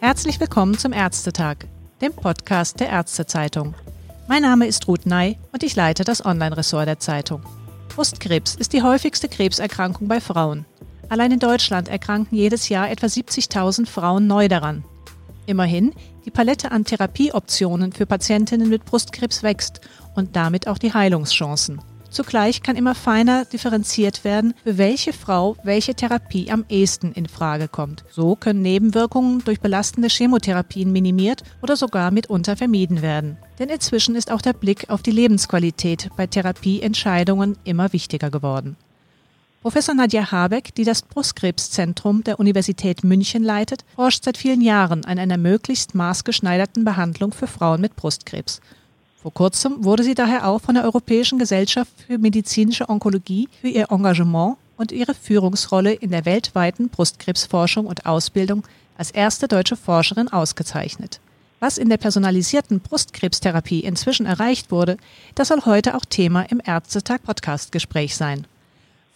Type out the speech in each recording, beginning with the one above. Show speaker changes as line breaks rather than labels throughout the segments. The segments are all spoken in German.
Herzlich willkommen zum Ärztetag, dem Podcast der Ärztezeitung. Mein Name ist Ruth Ney und ich leite das Online-Ressort der Zeitung. Brustkrebs ist die häufigste Krebserkrankung bei Frauen. Allein in Deutschland erkranken jedes Jahr etwa 70.000 Frauen neu daran. Immerhin, die Palette an Therapieoptionen für Patientinnen mit Brustkrebs wächst und damit auch die Heilungschancen. Zugleich kann immer feiner differenziert werden, für welche Frau welche Therapie am ehesten in Frage kommt. So können Nebenwirkungen durch belastende Chemotherapien minimiert oder sogar mitunter vermieden werden. Denn inzwischen ist auch der Blick auf die Lebensqualität bei Therapieentscheidungen immer wichtiger geworden. Professor Nadja Habeck, die das Brustkrebszentrum der Universität München leitet, forscht seit vielen Jahren an einer möglichst maßgeschneiderten Behandlung für Frauen mit Brustkrebs. Vor kurzem wurde sie daher auch von der Europäischen Gesellschaft für medizinische Onkologie für ihr Engagement und ihre Führungsrolle in der weltweiten Brustkrebsforschung und Ausbildung als erste deutsche Forscherin ausgezeichnet. Was in der personalisierten Brustkrebstherapie inzwischen erreicht wurde, das soll heute auch Thema im Ärztetag Podcast Gespräch sein.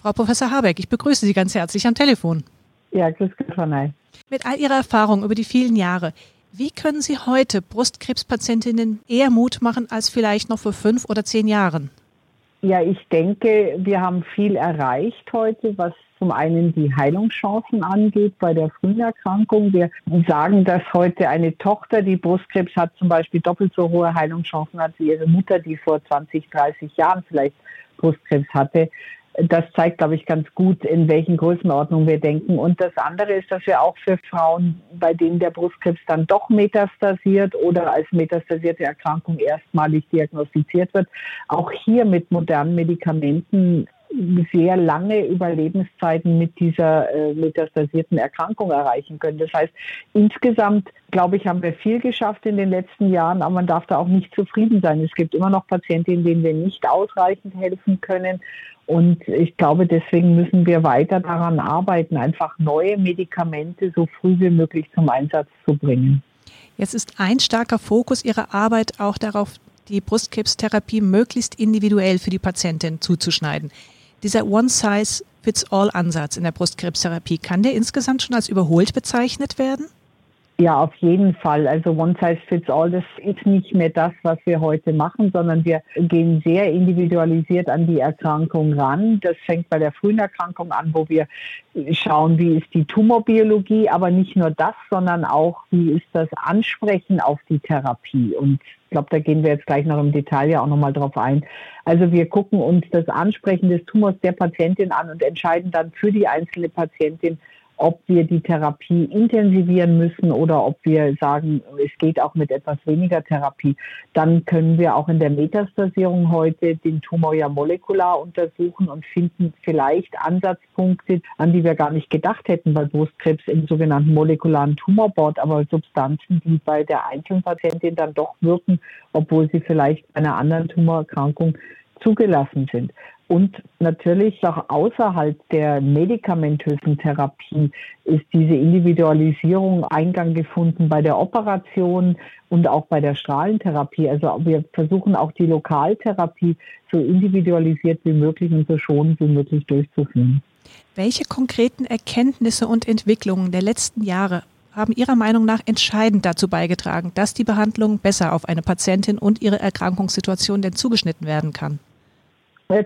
Frau Professor Habeck, ich begrüße Sie ganz herzlich am Telefon.
Ja, grüß Gott, Frau Ney.
Mit all Ihrer Erfahrung über die vielen Jahre, wie können Sie heute Brustkrebspatientinnen eher Mut machen als vielleicht noch vor fünf oder zehn Jahren?
Ja, ich denke, wir haben viel erreicht heute, was zum einen die Heilungschancen angeht bei der Früherkrankung. Wir sagen, dass heute eine Tochter, die Brustkrebs hat, zum Beispiel doppelt so hohe Heilungschancen als ihre Mutter, die vor 20, 30 Jahren vielleicht Brustkrebs hatte das zeigt, glaube ich, ganz gut, in welchen Größenordnungen wir denken. Und das andere ist, dass wir auch für Frauen, bei denen der Brustkrebs dann doch metastasiert oder als metastasierte Erkrankung erstmalig diagnostiziert wird, auch hier mit modernen Medikamenten sehr lange Überlebenszeiten mit dieser äh, metastasierten Erkrankung erreichen können. Das heißt, insgesamt, glaube ich, haben wir viel geschafft in den letzten Jahren, aber man darf da auch nicht zufrieden sein. Es gibt immer noch Patientinnen, denen wir nicht ausreichend helfen können. Und ich glaube, deswegen müssen wir weiter daran arbeiten, einfach neue Medikamente so früh wie möglich zum Einsatz zu bringen.
Jetzt ist ein starker Fokus Ihrer Arbeit auch darauf, die Brustkrebstherapie möglichst individuell für die Patientin zuzuschneiden. Dieser One-Size-Fits-All-Ansatz in der Brustkrebstherapie, kann der insgesamt schon als überholt bezeichnet werden?
Ja, auf jeden Fall. Also One Size Fits All, das ist nicht mehr das, was wir heute machen, sondern wir gehen sehr individualisiert an die Erkrankung ran. Das fängt bei der frühen Erkrankung an, wo wir schauen, wie ist die Tumorbiologie, aber nicht nur das, sondern auch, wie ist das Ansprechen auf die Therapie. Und ich glaube, da gehen wir jetzt gleich noch im Detail ja auch nochmal drauf ein. Also wir gucken uns das Ansprechen des Tumors der Patientin an und entscheiden dann für die einzelne Patientin, ob wir die Therapie intensivieren müssen oder ob wir sagen, es geht auch mit etwas weniger Therapie, dann können wir auch in der Metastasierung heute den Tumor ja molekular untersuchen und finden vielleicht Ansatzpunkte, an die wir gar nicht gedacht hätten bei Brustkrebs im sogenannten molekularen Tumorboard, aber Substanzen, die bei der einzelnen Patientin dann doch wirken, obwohl sie vielleicht bei einer anderen Tumorerkrankung zugelassen sind. Und natürlich auch außerhalb der medikamentösen Therapie ist diese Individualisierung Eingang gefunden bei der Operation und auch bei der Strahlentherapie. Also wir versuchen auch die Lokaltherapie so individualisiert wie möglich und so schonend wie möglich durchzuführen.
Welche konkreten Erkenntnisse und Entwicklungen der letzten Jahre haben Ihrer Meinung nach entscheidend dazu beigetragen, dass die Behandlung besser auf eine Patientin und ihre Erkrankungssituation denn zugeschnitten werden kann?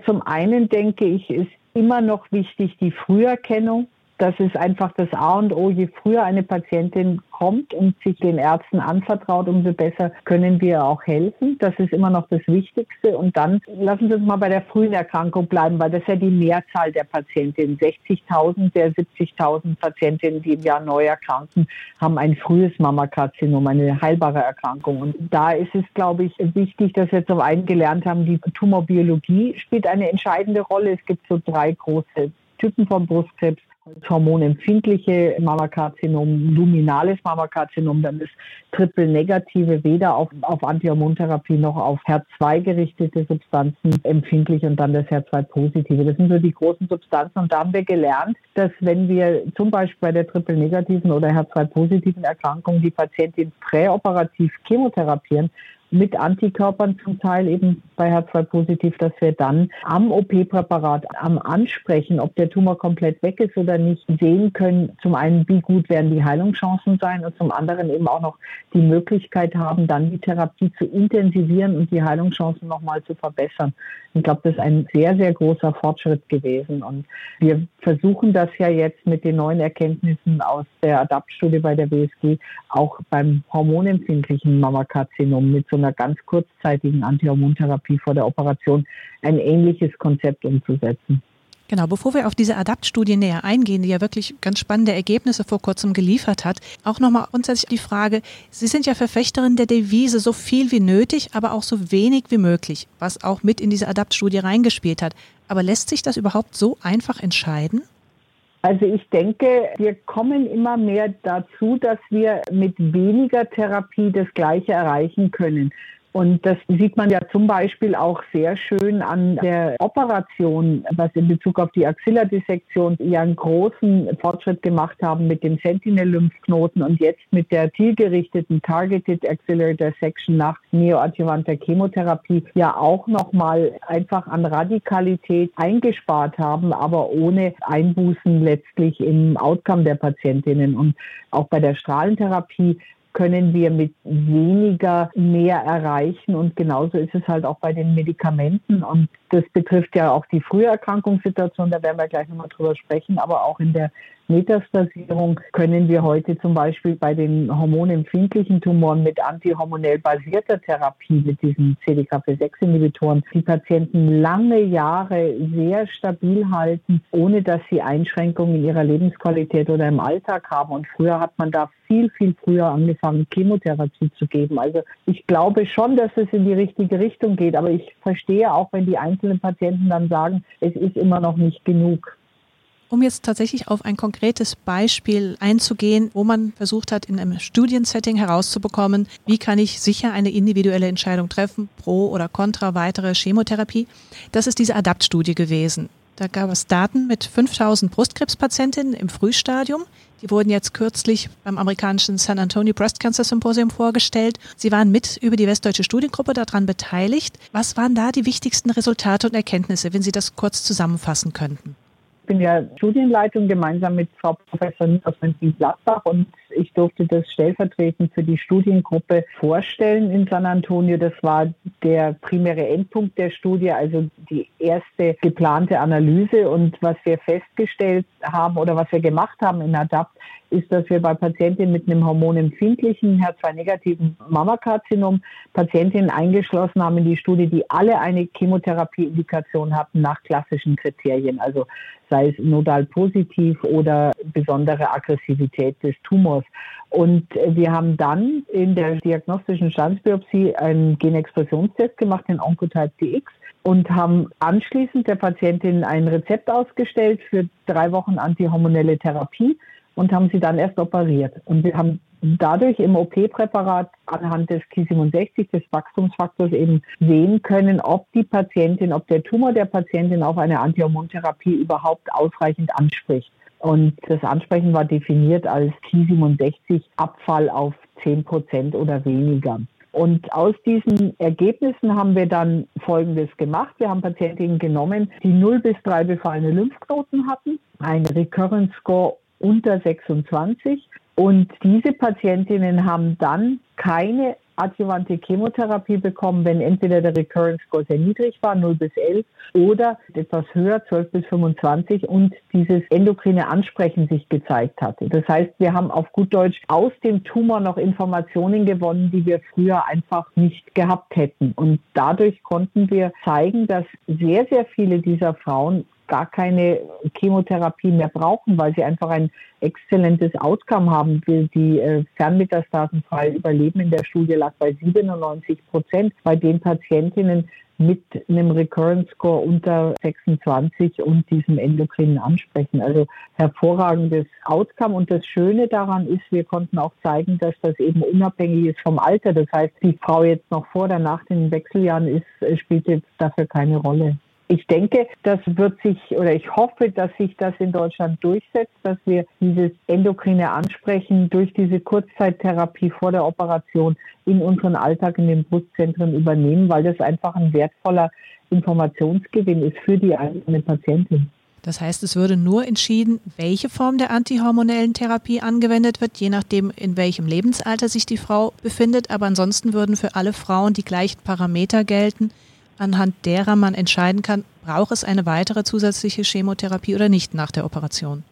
Zum einen denke ich, ist immer noch wichtig die Früherkennung. Das ist einfach das A und O. Je früher eine Patientin kommt und sich den Ärzten anvertraut, umso besser können wir auch helfen. Das ist immer noch das Wichtigste. Und dann lassen Sie uns mal bei der frühen Erkrankung bleiben, weil das ja die Mehrzahl der Patientinnen. 60.000 der 70.000 Patientinnen, die im Jahr neu erkranken, haben ein frühes Mammakarzinom, eine heilbare Erkrankung. Und da ist es, glaube ich, wichtig, dass wir zum einen gelernt haben, die Tumorbiologie spielt eine entscheidende Rolle. Es gibt so drei große Typen von Brustkrebs hormonempfindliche Mammakarzinom, luminales Mammakarzinom, dann ist triple-negative weder auf, auf Antihormontherapie noch auf HER2 gerichtete Substanzen empfindlich und dann das HER2-positive. Das sind so die großen Substanzen und da haben wir gelernt, dass wenn wir zum Beispiel bei der triple-negativen oder HER2-positiven Erkrankung die Patientin präoperativ chemotherapieren, mit Antikörpern zum Teil eben bei HER2-positiv, dass wir dann am OP-Präparat, am Ansprechen, ob der Tumor komplett weg ist oder nicht, sehen können, zum einen, wie gut werden die Heilungschancen sein und zum anderen eben auch noch die Möglichkeit haben, dann die Therapie zu intensivieren und die Heilungschancen nochmal zu verbessern. Ich glaube, das ist ein sehr, sehr großer Fortschritt gewesen. Und wir versuchen das ja jetzt mit den neuen Erkenntnissen aus der ADAPT-Studie bei der WSG auch beim hormonempfindlichen Mammakarzinom mit so einer ganz kurzzeitigen Antihormontherapie vor der Operation ein ähnliches Konzept umzusetzen.
Genau, bevor wir auf diese ADAPT-Studie näher eingehen, die ja wirklich ganz spannende Ergebnisse vor kurzem geliefert hat, auch nochmal grundsätzlich die Frage, Sie sind ja Verfechterin der Devise, so viel wie nötig, aber auch so wenig wie möglich, was auch mit in diese ADAPT-Studie reingespielt hat. Aber lässt sich das überhaupt so einfach entscheiden?
Also ich denke, wir kommen immer mehr dazu, dass wir mit weniger Therapie das Gleiche erreichen können. Und das sieht man ja zum Beispiel auch sehr schön an der Operation, was in Bezug auf die Axillardissektion ja einen großen Fortschritt gemacht haben mit dem Sentinel-Lymphknoten und jetzt mit der zielgerichteten Targeted Axillary Dissection nach neoadjuvanter Chemotherapie ja auch nochmal einfach an Radikalität eingespart haben, aber ohne Einbußen letztlich im Outcome der Patientinnen. Und auch bei der Strahlentherapie können wir mit weniger mehr erreichen. Und genauso ist es halt auch bei den Medikamenten. Und das betrifft ja auch die Früherkrankungssituation, da werden wir gleich nochmal drüber sprechen, aber auch in der Metastasierung können wir heute zum Beispiel bei den hormonempfindlichen Tumoren mit antihormonell basierter Therapie, mit diesen CDKP6-Inhibitoren, die Patienten lange Jahre sehr stabil halten, ohne dass sie Einschränkungen in ihrer Lebensqualität oder im Alltag haben. Und früher hat man da viel, viel früher angefangen, Chemotherapie zu geben. Also ich glaube schon, dass es in die richtige Richtung geht, aber ich verstehe auch, wenn die einzelnen Patienten dann sagen, es ist immer noch nicht genug.
Um jetzt tatsächlich auf ein konkretes Beispiel einzugehen, wo man versucht hat, in einem Studiensetting herauszubekommen, wie kann ich sicher eine individuelle Entscheidung treffen, pro oder contra weitere Chemotherapie. Das ist diese ADAPT-Studie gewesen. Da gab es Daten mit 5000 Brustkrebspatientinnen im Frühstadium. Die wurden jetzt kürzlich beim amerikanischen San Antonio Breast Cancer Symposium vorgestellt. Sie waren mit über die Westdeutsche Studiengruppe daran beteiligt. Was waren da die wichtigsten Resultate und Erkenntnisse, wenn Sie das kurz zusammenfassen könnten?
Bin ja Studienleitung gemeinsam mit Frau Professor Nikos Mönchengladbach und ich durfte das stellvertretend für die Studiengruppe vorstellen in San Antonio. Das war der primäre Endpunkt der Studie, also die erste geplante Analyse. Und was wir festgestellt haben oder was wir gemacht haben in ADAPT, ist, dass wir bei Patientinnen mit einem hormonempfindlichen, HER2-negativen Mammakarzinom Patientinnen eingeschlossen haben in die Studie, die alle eine Chemotherapieindikation hatten nach klassischen Kriterien, also sei es nodal positiv oder besondere Aggressivität des Tumors. Und wir haben dann in der diagnostischen Standsbiopsie einen Genexpressionstest gemacht, den Oncotype DX, und haben anschließend der Patientin ein Rezept ausgestellt für drei Wochen antihormonelle Therapie und haben sie dann erst operiert. Und wir haben dadurch im OP-Präparat anhand des Ki67, des Wachstumsfaktors, eben sehen können, ob die Patientin, ob der Tumor der Patientin auf eine Antihormontherapie überhaupt ausreichend anspricht. Und das Ansprechen war definiert als Ki67 Abfall auf 10 Prozent oder weniger. Und aus diesen Ergebnissen haben wir dann Folgendes gemacht. Wir haben Patientinnen genommen, die 0 bis 3 befallene Lymphknoten hatten, ein Recurrence Score unter 26. Und diese Patientinnen haben dann keine adjuvante Chemotherapie bekommen, wenn entweder der Recurrence Score sehr niedrig war, 0 bis 11, oder etwas höher, 12 bis 25, und dieses endokrine Ansprechen sich gezeigt hatte. Das heißt, wir haben auf gut Deutsch aus dem Tumor noch Informationen gewonnen, die wir früher einfach nicht gehabt hätten. Und dadurch konnten wir zeigen, dass sehr, sehr viele dieser Frauen gar keine Chemotherapie mehr brauchen, weil sie einfach ein exzellentes Outcome haben. Die äh, fernmetastasenfreie Überleben in der Studie lag bei 97 Prozent bei den Patientinnen mit einem Recurrence Score unter 26 und diesem endokrinen Ansprechen. Also hervorragendes Outcome. Und das Schöne daran ist, wir konnten auch zeigen, dass das eben unabhängig ist vom Alter. Das heißt, die Frau jetzt noch vor oder nach den Wechseljahren ist, spielt jetzt dafür keine Rolle. Ich denke, das wird sich oder ich hoffe, dass sich das in Deutschland durchsetzt, dass wir dieses endokrine Ansprechen durch diese Kurzzeittherapie vor der Operation in unseren Alltag in den Brustzentren übernehmen, weil das einfach ein wertvoller Informationsgewinn ist für die einzelne Patientin.
Das heißt, es würde nur entschieden, welche Form der antihormonellen Therapie angewendet wird, je nachdem, in welchem Lebensalter sich die Frau befindet. Aber ansonsten würden für alle Frauen die gleichen Parameter gelten, anhand derer man entscheiden kann, braucht es eine weitere zusätzliche Chemotherapie oder nicht nach der Operation.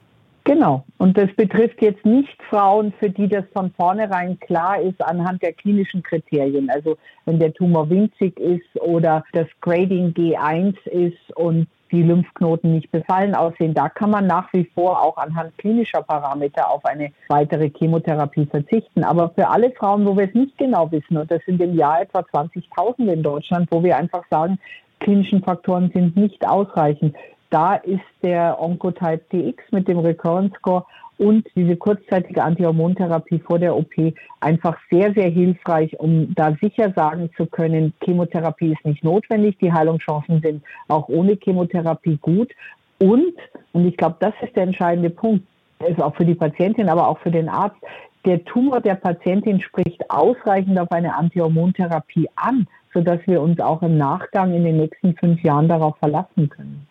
Genau. Und das betrifft jetzt nicht Frauen, für die das von vornherein klar ist anhand der klinischen Kriterien. Also wenn der Tumor winzig ist oder das Grading G1 ist und die Lymphknoten nicht befallen aussehen. Da kann man nach wie vor auch anhand klinischer Parameter auf eine weitere Chemotherapie verzichten. Aber für alle Frauen, wo wir es nicht genau wissen, und das sind im Jahr etwa 20.000 in Deutschland, wo wir einfach sagen, klinischen Faktoren sind nicht ausreichend, da ist der Oncotype DX mit dem Recurrence Score und diese kurzzeitige Antihormontherapie vor der OP einfach sehr, sehr hilfreich, um da sicher sagen zu können, Chemotherapie ist nicht notwendig, die Heilungschancen sind auch ohne Chemotherapie gut. Und, und ich glaube, das ist der entscheidende Punkt, ist auch für die Patientin, aber auch für den Arzt, der Tumor der Patientin spricht ausreichend auf eine Antihormontherapie an, sodass wir uns auch im Nachgang in den nächsten fünf Jahren darauf verlassen können.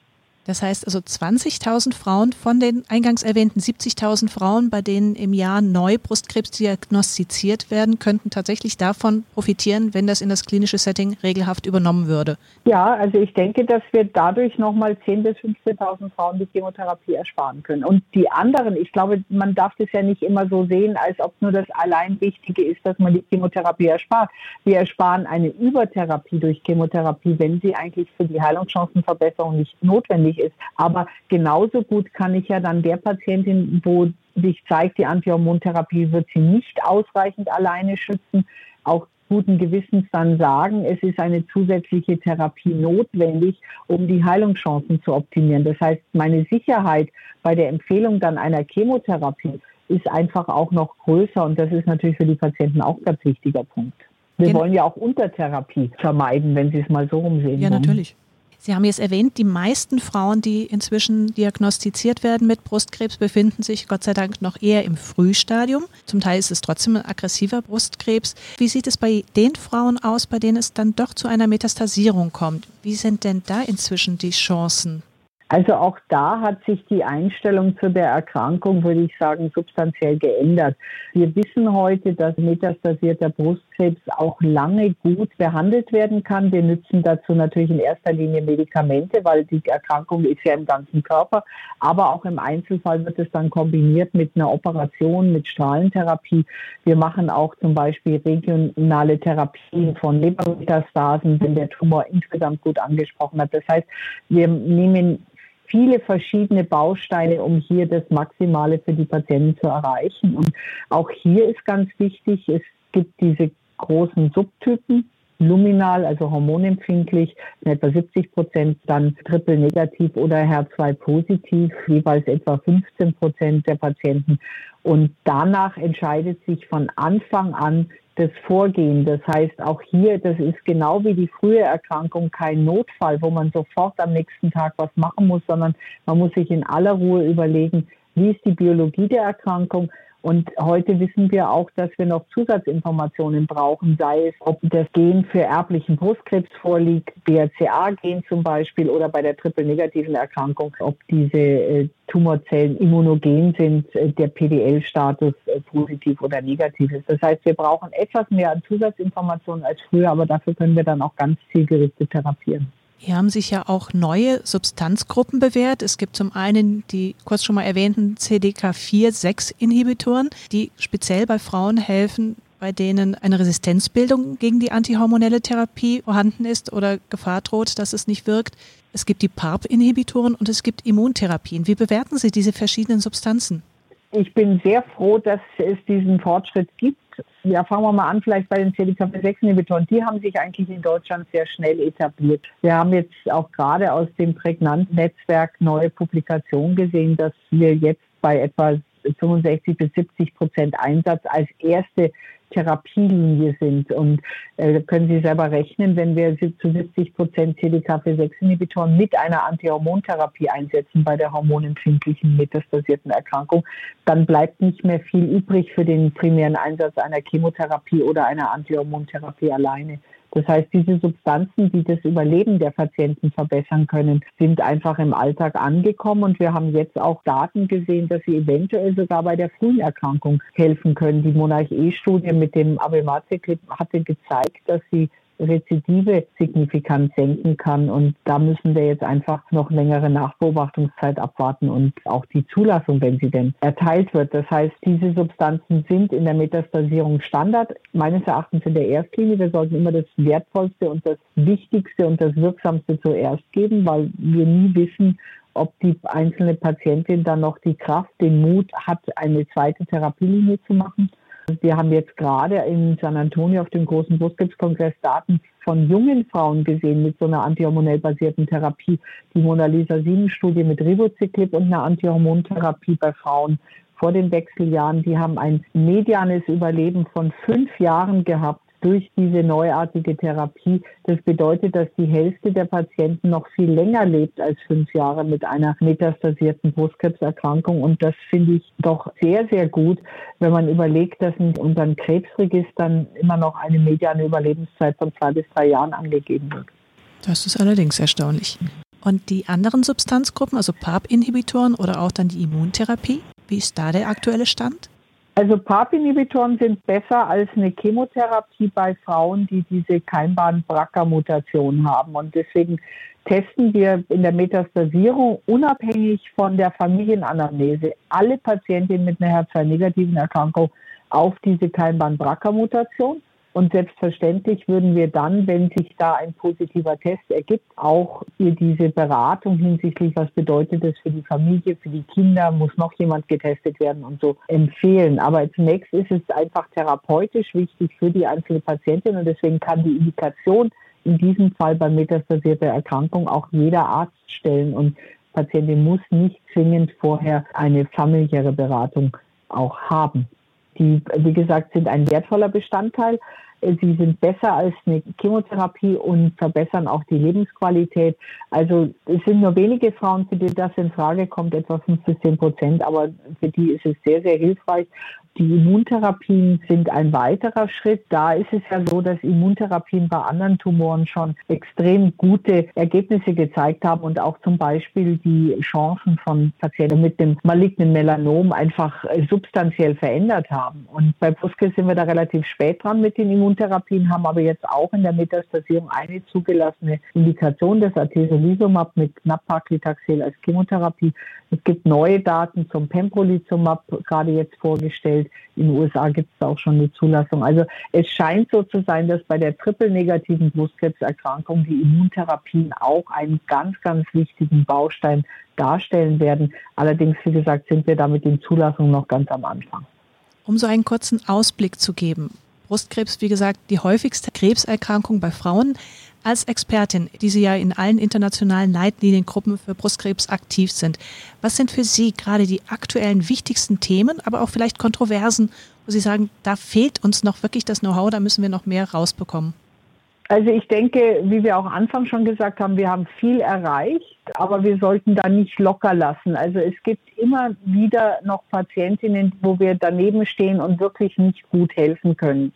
Das heißt also 20.000 Frauen von den eingangs erwähnten 70.000 Frauen, bei denen im Jahr neu Brustkrebs diagnostiziert werden, könnten tatsächlich davon profitieren, wenn das in das klinische Setting regelhaft übernommen würde.
Ja, also ich denke, dass wir dadurch nochmal 10.000 bis 15.000 Frauen die Chemotherapie ersparen können. Und die anderen, ich glaube, man darf das ja nicht immer so sehen, als ob nur das allein Wichtige ist, dass man die Chemotherapie erspart. Wir ersparen eine Übertherapie durch Chemotherapie, wenn sie eigentlich für die Heilungschancenverbesserung nicht notwendig notwendig ist. Aber genauso gut kann ich ja dann der Patientin, wo sich zeigt, die Antihormontherapie wird sie nicht ausreichend alleine schützen, auch guten Gewissens dann sagen, es ist eine zusätzliche Therapie notwendig, um die Heilungschancen zu optimieren. Das heißt, meine Sicherheit bei der Empfehlung dann einer Chemotherapie ist einfach auch noch größer und das ist natürlich für die Patienten auch ein ganz wichtiger Punkt. Wir wollen ja auch Untertherapie vermeiden, wenn Sie es mal so rumsehen.
Ja, natürlich. Sie haben jetzt erwähnt, die meisten Frauen, die inzwischen diagnostiziert werden mit Brustkrebs, befinden sich Gott sei Dank noch eher im Frühstadium. Zum Teil ist es trotzdem ein aggressiver Brustkrebs. Wie sieht es bei den Frauen aus, bei denen es dann doch zu einer Metastasierung kommt? Wie sind denn da inzwischen die Chancen?
Also auch da hat sich die Einstellung zu der Erkrankung, würde ich sagen, substanziell geändert. Wir wissen heute, dass metastasierter Brustkrebs auch lange gut behandelt werden kann. Wir nutzen dazu natürlich in erster Linie Medikamente, weil die Erkrankung ist ja im ganzen Körper. Aber auch im Einzelfall wird es dann kombiniert mit einer Operation, mit Strahlentherapie. Wir machen auch zum Beispiel regionale Therapien von Lebermetastasen, wenn der Tumor insgesamt gut angesprochen hat. Das heißt, wir nehmen viele verschiedene Bausteine, um hier das Maximale für die Patienten zu erreichen. Und auch hier ist ganz wichtig, es gibt diese großen Subtypen, luminal, also hormonempfindlich, etwa 70 Prozent, dann triple negativ oder HER2 positiv, jeweils etwa 15 Prozent der Patienten. Und danach entscheidet sich von Anfang an das Vorgehen. Das heißt, auch hier, das ist genau wie die frühe Erkrankung kein Notfall, wo man sofort am nächsten Tag was machen muss, sondern man muss sich in aller Ruhe überlegen, wie ist die Biologie der Erkrankung, und heute wissen wir auch, dass wir noch Zusatzinformationen brauchen, sei es, ob das Gen für erblichen Brustkrebs vorliegt, BRCA-Gen zum Beispiel, oder bei der triple-negativen Erkrankung, ob diese äh, Tumorzellen immunogen sind, äh, der PDL-Status äh, positiv oder negativ ist. Das heißt, wir brauchen etwas mehr an Zusatzinformationen als früher, aber dafür können wir dann auch ganz zielgerichtet therapieren.
Hier haben sich ja auch neue Substanzgruppen bewährt. Es gibt zum einen die kurz schon mal erwähnten CDK4-6-Inhibitoren, die speziell bei Frauen helfen, bei denen eine Resistenzbildung gegen die antihormonelle Therapie vorhanden ist oder Gefahr droht, dass es nicht wirkt. Es gibt die PARP-Inhibitoren und es gibt Immuntherapien. Wie bewerten Sie diese verschiedenen Substanzen?
Ich bin sehr froh, dass es diesen Fortschritt gibt ja, fangen wir mal an, vielleicht bei den CDKP6-Inhibitoren. Die haben sich eigentlich in Deutschland sehr schnell etabliert. Wir haben jetzt auch gerade aus dem Prägnant-Netzwerk neue Publikationen gesehen, dass wir jetzt bei etwa 65 bis 70 Prozent Einsatz als erste Therapielinie sind. Und äh, können Sie selber rechnen, wenn wir zu 70 Prozent CDKP6-Inhibitoren mit einer Antihormontherapie einsetzen bei der hormonempfindlichen metastasierten Erkrankung, dann bleibt nicht mehr viel übrig für den primären Einsatz einer Chemotherapie oder einer Antihormontherapie alleine. Das heißt, diese Substanzen, die das Überleben der Patienten verbessern können, sind einfach im Alltag angekommen und wir haben jetzt auch Daten gesehen, dass sie eventuell sogar bei der frühen Erkrankung helfen können. Die Monarch-E-Studie mit dem Abemaciclib hatte gezeigt, dass sie Rezidive signifikant senken kann. Und da müssen wir jetzt einfach noch längere Nachbeobachtungszeit abwarten und auch die Zulassung, wenn sie denn erteilt wird. Das heißt, diese Substanzen sind in der Metastasierung Standard, meines Erachtens in der Erstlinie. Wir sollten immer das Wertvollste und das Wichtigste und das Wirksamste zuerst geben, weil wir nie wissen, ob die einzelne Patientin dann noch die Kraft, den Mut hat, eine zweite Therapielinie zu machen. Wir haben jetzt gerade in San Antonio auf dem großen Brustkrebskongress Daten von jungen Frauen gesehen mit so einer antihormonell basierten Therapie. Die Mona Lisa 7-Studie mit Ribociclib und einer Antihormontherapie bei Frauen vor den Wechseljahren. Die haben ein medianes Überleben von fünf Jahren gehabt durch diese neuartige Therapie. Das bedeutet, dass die Hälfte der Patienten noch viel länger lebt als fünf Jahre mit einer metastasierten Brustkrebserkrankung. Und das finde ich doch sehr, sehr gut, wenn man überlegt, dass in unseren Krebsregistern immer noch eine mediane Überlebenszeit von zwei bis drei Jahren angegeben wird.
Das ist allerdings erstaunlich. Und die anderen Substanzgruppen, also PARP-Inhibitoren oder auch dann die Immuntherapie, wie ist da der aktuelle Stand?
Also PARP-Inhibitoren sind besser als eine Chemotherapie bei Frauen, die diese Keimbahn-BRCA-Mutation haben. Und deswegen testen wir in der Metastasierung unabhängig von der Familienanamnese alle Patientinnen mit einer HER2-negativen Erkrankung auf diese Keimbahn-BRCA-Mutation. Und selbstverständlich würden wir dann, wenn sich da ein positiver Test ergibt, auch ihr diese Beratung hinsichtlich, was bedeutet das für die Familie, für die Kinder, muss noch jemand getestet werden und so empfehlen. Aber zunächst ist es einfach therapeutisch wichtig für die einzelne Patientin und deswegen kann die Indikation in diesem Fall bei metastasierter Erkrankung auch jeder Arzt stellen und Patientin muss nicht zwingend vorher eine familiäre Beratung auch haben. Die, wie gesagt, sind ein wertvoller Bestandteil. Sie sind besser als eine Chemotherapie und verbessern auch die Lebensqualität. Also es sind nur wenige Frauen, für die das in Frage kommt, etwa 5 bis 10 Prozent, aber für die ist es sehr, sehr hilfreich. Die Immuntherapien sind ein weiterer Schritt. Da ist es ja so, dass Immuntherapien bei anderen Tumoren schon extrem gute Ergebnisse gezeigt haben und auch zum Beispiel die Chancen von Patienten mit dem malignen Melanom einfach substanziell verändert haben. Und bei Brustkrebs sind wir da relativ spät dran mit den Immuntherapien, haben aber jetzt auch in der Metastasierung eine zugelassene Indikation des Atezolizumab mit Nab-Paclitaxel als Chemotherapie. Es gibt neue Daten zum Pembrolizumab gerade jetzt vorgestellt. In den USA gibt es auch schon eine Zulassung. Also es scheint so zu sein, dass bei der triple-negativen Brustkrebserkrankung die Immuntherapien auch einen ganz, ganz wichtigen Baustein darstellen werden. Allerdings, wie gesagt, sind wir da mit den Zulassungen noch ganz am Anfang.
Um so einen kurzen Ausblick zu geben. Brustkrebs, wie gesagt, die häufigste Krebserkrankung bei Frauen als Expertin, die Sie ja in allen internationalen Leitliniengruppen für Brustkrebs aktiv sind, was sind für Sie gerade die aktuellen wichtigsten Themen, aber auch vielleicht Kontroversen, wo Sie sagen, da fehlt uns noch wirklich das Know-how, da müssen wir noch mehr rausbekommen?
Also ich denke, wie wir auch Anfang schon gesagt haben, wir haben viel erreicht, aber wir sollten da nicht locker lassen. Also es gibt immer wieder noch Patientinnen, wo wir daneben stehen und wirklich nicht gut helfen können.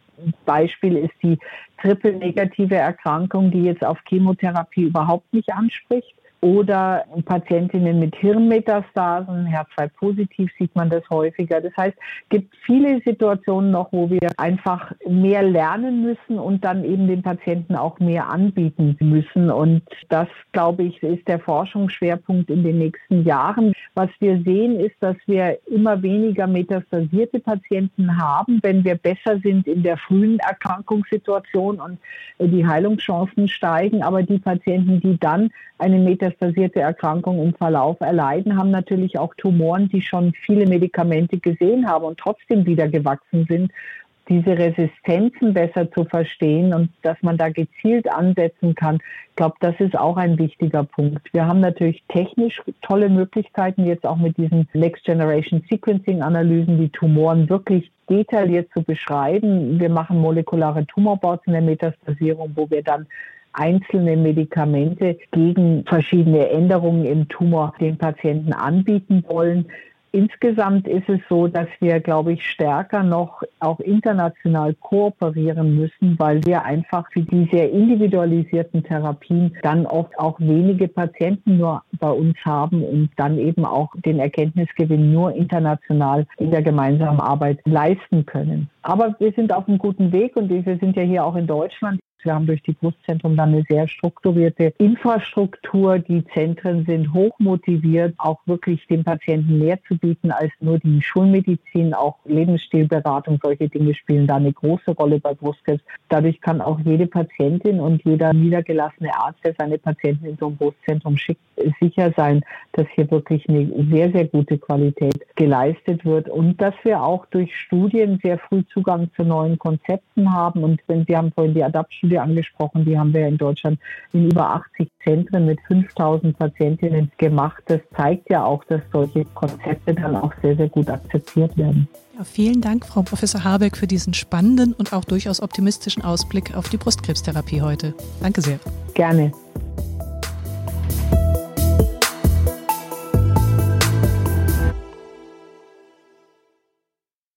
Beispiel ist die triple-negative Erkrankung, die jetzt auf Chemotherapie überhaupt nicht anspricht oder Patientinnen mit Hirnmetastasen, HER2-positiv sieht man das häufiger. Das heißt, es gibt viele Situationen noch, wo wir einfach mehr lernen müssen und dann eben den Patienten auch mehr anbieten müssen. Und das, glaube ich, ist der Forschungsschwerpunkt in den nächsten Jahren. Was wir sehen, ist, dass wir immer weniger metastasierte Patienten haben, wenn wir besser sind in der frühen Erkrankungssituation und die Heilungschancen steigen. Aber die Patienten, die dann eine metastasierte Erkrankung im Verlauf erleiden, haben natürlich auch Tumoren, die schon viele Medikamente gesehen haben und trotzdem wieder gewachsen sind. diese Resistenzen besser zu verstehen und dass man da gezielt ansetzen kann. Ich glaube, das ist auch ein wichtiger Punkt. Wir haben natürlich technisch tolle Möglichkeiten, jetzt auch mit diesen Next Generation Sequencing Analysen, die Tumoren wirklich detailliert zu beschreiben. Wir machen molekulare Tumorboards in der Metastasierung, wo wir dann einzelne Medikamente gegen verschiedene Änderungen im Tumor den Patienten anbieten wollen. Insgesamt ist es so, dass wir, glaube ich, stärker noch auch international kooperieren müssen, weil wir einfach für die sehr individualisierten Therapien dann oft auch wenige Patienten nur bei uns haben und dann eben auch den Erkenntnisgewinn nur international in der gemeinsamen Arbeit leisten können. Aber wir sind auf einem guten Weg und wir sind ja hier auch in Deutschland wir haben durch die Brustzentrum dann eine sehr strukturierte Infrastruktur. Die Zentren sind hochmotiviert, auch wirklich dem Patienten mehr zu bieten als nur die Schulmedizin. Auch Lebensstilberatung, solche Dinge spielen da eine große Rolle bei Brustkrebs. Dadurch kann auch jede Patientin und jeder niedergelassene Arzt, der seine Patienten in so ein Brustzentrum schickt, sicher sein, dass hier wirklich eine sehr, sehr gute Qualität geleistet wird und dass wir auch durch Studien sehr früh Zugang zu neuen Konzepten haben. Und wenn Sie haben vorhin die ADAPT-Studie angesprochen, die haben wir in Deutschland in über 80 Zentren mit 5000 Patientinnen gemacht. Das zeigt ja auch, dass solche Konzepte dann auch sehr, sehr gut akzeptiert werden.
Ja, vielen Dank, Frau Professor Habeck, für diesen spannenden und auch durchaus optimistischen Ausblick auf die Brustkrebstherapie heute. Danke sehr.
Gerne.